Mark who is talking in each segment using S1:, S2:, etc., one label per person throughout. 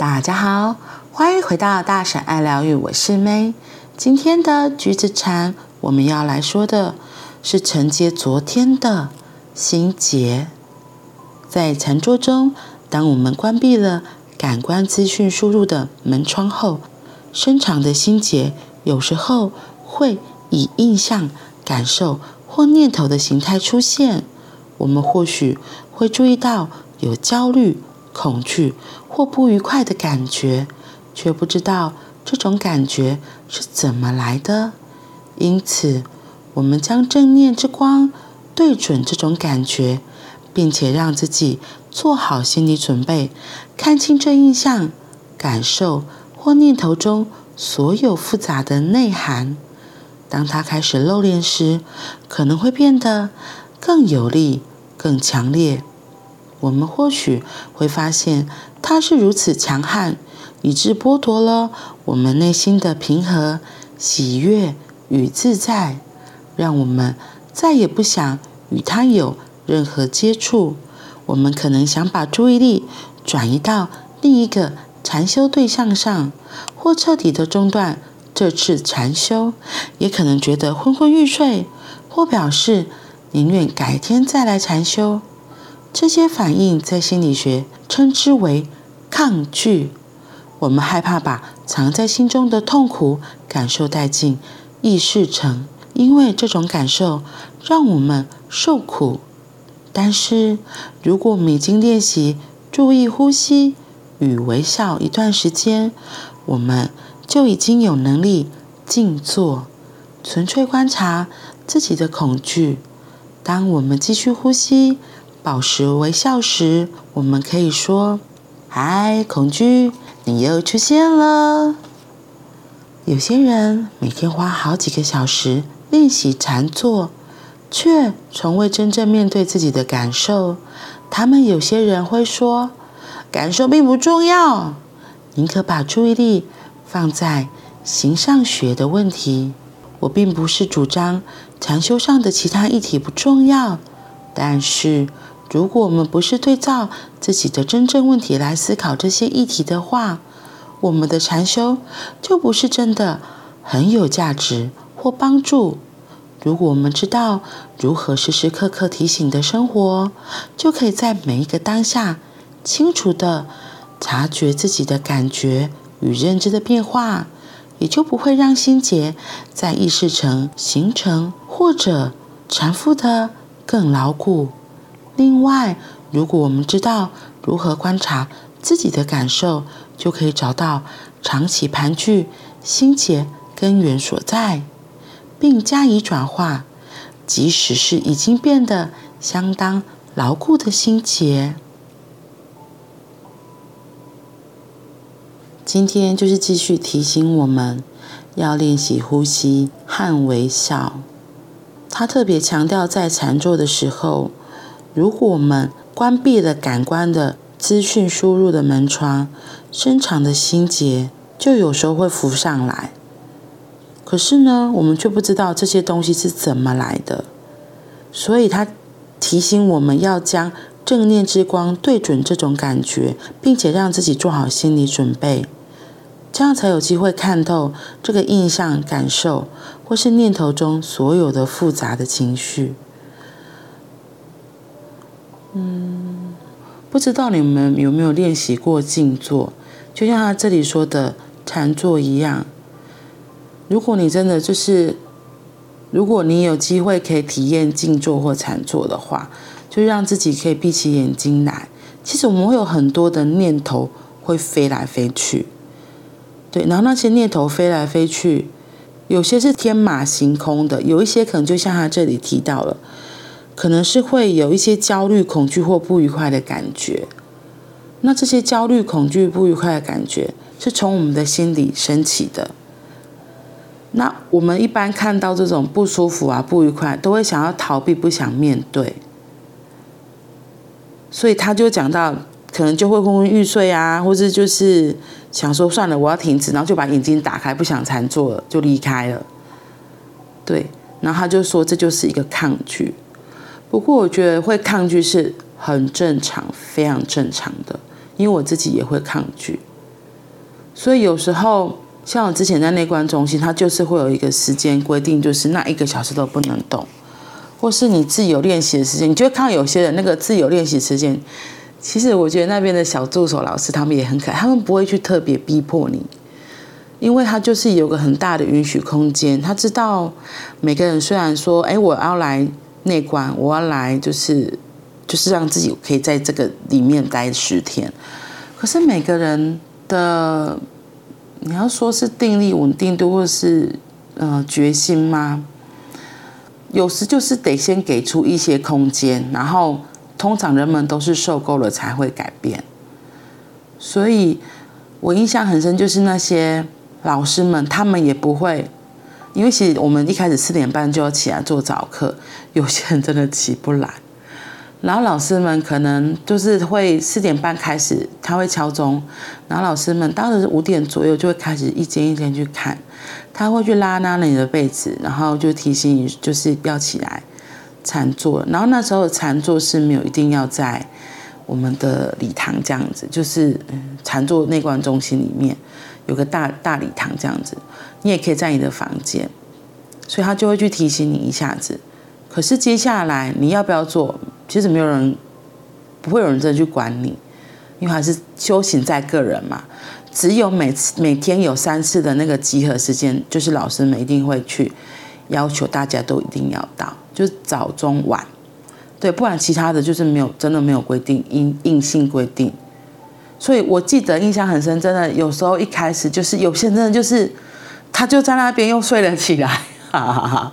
S1: 大家好，欢迎回到大婶爱疗愈，我是 May。今天的橘子禅，我们要来说的是承接昨天的心结。在禅坐中，当我们关闭了感官资讯输入的门窗后，深长的心结有时候会以印象、感受或念头的形态出现。我们或许会注意到有焦虑、恐惧或不愉快的感觉，却不知道这种感觉是怎么来的。因此，我们将正念之光对准这种感觉，并且让自己做好心理准备，看清这印象、感受或念头中所有复杂的内涵。当它开始露脸时，可能会变得更有力。更强烈，我们或许会发现它是如此强悍，以致剥夺了我们内心的平和、喜悦与自在，让我们再也不想与它有任何接触。我们可能想把注意力转移到另一个禅修对象上，或彻底的中断这次禅修，也可能觉得昏昏欲睡，或表示。宁愿改天再来禅修，这些反应在心理学称之为抗拒。我们害怕把藏在心中的痛苦感受殆尽意识层，因为这种感受让我们受苦。但是，如果我们已经练习注意呼吸与微笑一段时间，我们就已经有能力静坐，纯粹观察自己的恐惧。当我们继续呼吸、保持微笑时，我们可以说：“嗨，恐惧，你又出现了。”有些人每天花好几个小时练习禅坐，却从未真正面对自己的感受。他们有些人会说：“感受并不重要，宁可把注意力放在形上学的问题。”我并不是主张禅修上的其他议题不重要，但是如果我们不是对照自己的真正问题来思考这些议题的话，我们的禅修就不是真的很有价值或帮助。如果我们知道如何时时刻刻提醒的生活，就可以在每一个当下清楚地察觉自己的感觉与认知的变化。也就不会让心结在意识层形成或者缠附得更牢固。另外，如果我们知道如何观察自己的感受，就可以找到长期盘踞心结根源所在，并加以转化，即使是已经变得相当牢固的心结。今天就是继续提醒我们要练习呼吸和微笑。他特别强调，在禅坐的时候，如果我们关闭了感官的资讯输入的门窗，深长的心结就有时候会浮上来。可是呢，我们却不知道这些东西是怎么来的。所以他提醒我们要将正念之光对准这种感觉，并且让自己做好心理准备。这样才有机会看透这个印象、感受或是念头中所有的复杂的情绪。嗯，不知道你们有没有练习过静坐？就像他这里说的禅坐一样。如果你真的就是，如果你有机会可以体验静坐或禅坐的话，就让自己可以闭起眼睛来。其实我们会有很多的念头会飞来飞去。对，然后那些念头飞来飞去，有些是天马行空的，有一些可能就像他这里提到了，可能是会有一些焦虑、恐惧或不愉快的感觉。那这些焦虑、恐惧、不愉快的感觉是从我们的心里升起的。那我们一般看到这种不舒服啊、不愉快，都会想要逃避，不想面对。所以他就讲到。可能就会昏昏欲睡啊，或者就是想说算了，我要停止，然后就把眼睛打开，不想禅坐了，就离开了。对，然后他就说这就是一个抗拒。不过我觉得会抗拒是很正常，非常正常的，因为我自己也会抗拒。所以有时候像我之前在内观中心，它就是会有一个时间规定，就是那一个小时都不能动，或是你自由练习的时间，你就会看到有些人那个自由练习时间，其实我觉得那边的小助手老师他们也很可爱，他们不会去特别逼迫你。因为他就是有个很大的允许空间，他知道每个人虽然说，哎，我要来内观，我要来就是就是让自己可以在这个里面待十天，可是每个人的你要说是定力稳定度或是呃决心吗？有时就是得先给出一些空间，然后通常人们都是受够了才会改变，所以我印象很深，就是那些。老师们他们也不会，因为其实我们一开始四点半就要起来做早课，有些人真的起不来。然后老师们可能就是会四点半开始，他会敲钟，然后老师们到了五点左右就会开始一间一间去看，他会去拉拉你的被子，然后就提醒你就是要起来禅坐。然后那时候禅坐是没有一定要在我们的礼堂这样子，就是禅坐内观中心里面。有个大大礼堂这样子，你也可以在你的房间，所以他就会去提醒你一下子。可是接下来你要不要做？其实没有人，不会有人真的去管你，因为还是修行在个人嘛。只有每次每天有三次的那个集合时间，就是老师们一定会去要求大家都一定要到，就是早中晚，对，不然其他的就是没有真的没有规定，硬硬性规定。所以我记得印象很深，真的有时候一开始就是有些真的就是他就在那边又睡了起来，哈哈哈。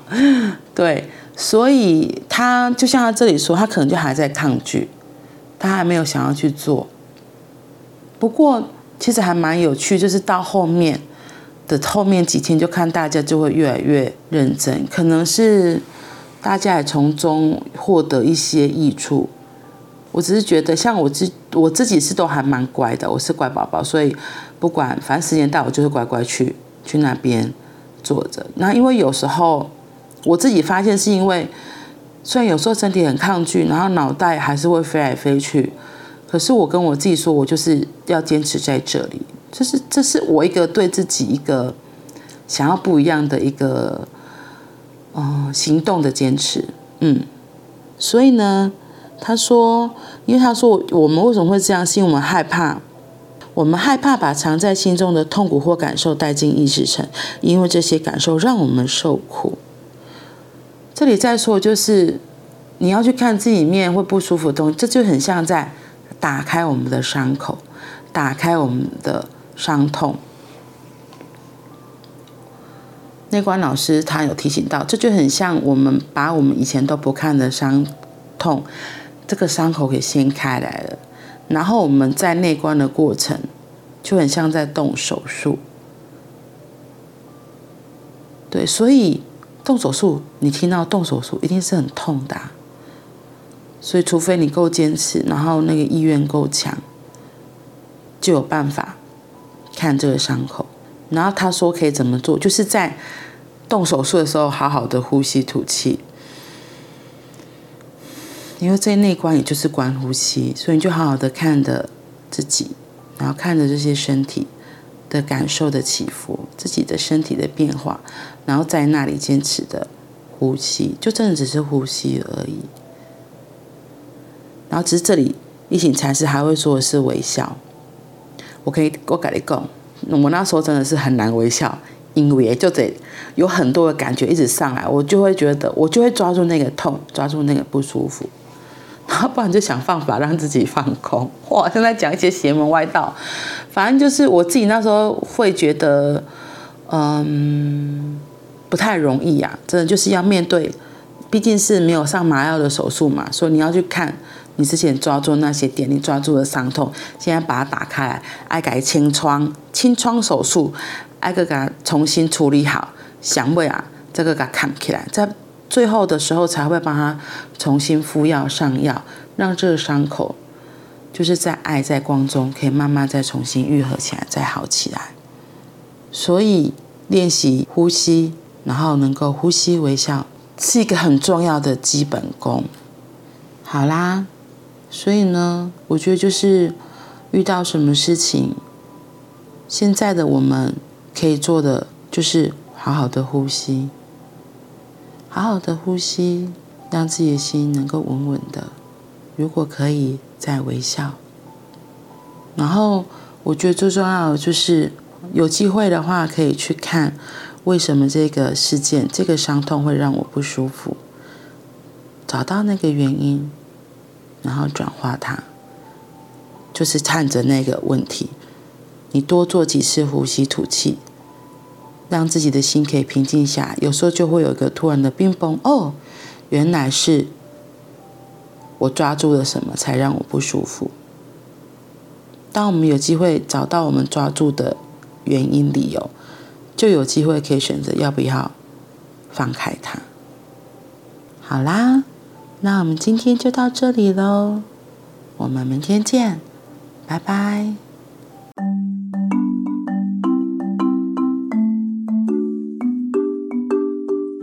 S1: 对，所以他就像他这里说，他可能就还在抗拒，他还没有想要去做。不过其实还蛮有趣，就是到后面的后面几天，就看大家就会越来越认真，可能是大家也从中获得一些益处。我只是觉得，像我自我自己是都还蛮乖的，我是乖宝宝，所以不管反正时间到，我就是乖乖去去那边坐着。那因为有时候我自己发现，是因为虽然有时候身体很抗拒，然后脑袋还是会飞来飞去，可是我跟我自己说，我就是要坚持在这里，就是这是我一个对自己一个想要不一样的一个行动的坚持，嗯，所以呢。他说：“因为他说我们为什么会这样？是因为我们害怕，我们害怕把藏在心中的痛苦或感受带进意识层，因为这些感受让我们受苦。这里再说，就是你要去看自己面会不舒服的东西，这就很像在打开我们的伤口，打开我们的伤痛。内观老师他有提醒到，这就很像我们把我们以前都不看的伤痛。”这个伤口给掀开来了，然后我们在内观的过程就很像在动手术。对，所以动手术，你听到动手术一定是很痛的，所以除非你够坚持，然后那个意愿够强，就有办法看这个伤口。然后他说可以怎么做，就是在动手术的时候好好的呼吸吐气。因为这内观也就是观呼吸，所以你就好好的看着自己，然后看着这些身体的感受的起伏，自己的身体的变化，然后在那里坚持的呼吸，就真的只是呼吸而已。然后只是这里一行禅师还会说的是微笑。我可以我跟你讲，我那时候真的是很难微笑，因为就得有很多的感觉一直上来，我就会觉得我就会抓住那个痛，抓住那个不舒服。然后不然就想办法让自己放 空。哇，现在讲一些邪门歪道，反正就是我自己那时候会觉得，嗯，不太容易呀、啊。真的就是要面对，毕竟是没有上麻药的手术嘛，所以你要去看你之前抓住那些点，你抓住的伤痛，现在把它打开来，爱给清创，清创手术，挨个给它重新处理好，香味啊，这个给它看起来，在。最后的时候才会帮他重新敷药上药，让这个伤口就是在爱在光中可以慢慢再重新愈合起来，再好起来。所以练习呼吸，然后能够呼吸微笑，是一个很重要的基本功。好啦，所以呢，我觉得就是遇到什么事情，现在的我们可以做的就是好好的呼吸，好好的呼吸，让自己的心能够稳稳的。如果可以，再微笑。然后，我觉得最重要的就是有机会的话，可以去看为什么这个事件、这个伤痛会让我不舒服，找到那个原因，然后转化它，就是看着那个问题。你多做几次呼吸吐气，让自己的心可以平静下。有时候就会有一个突然的冰崩，哦，原来是我抓住了什么才让我不舒服。当我们有机会找到我们抓住的原因理由，就有机会可以选择要不要放开它。好啦，那我们今天就到这里喽，我们明天见，拜拜。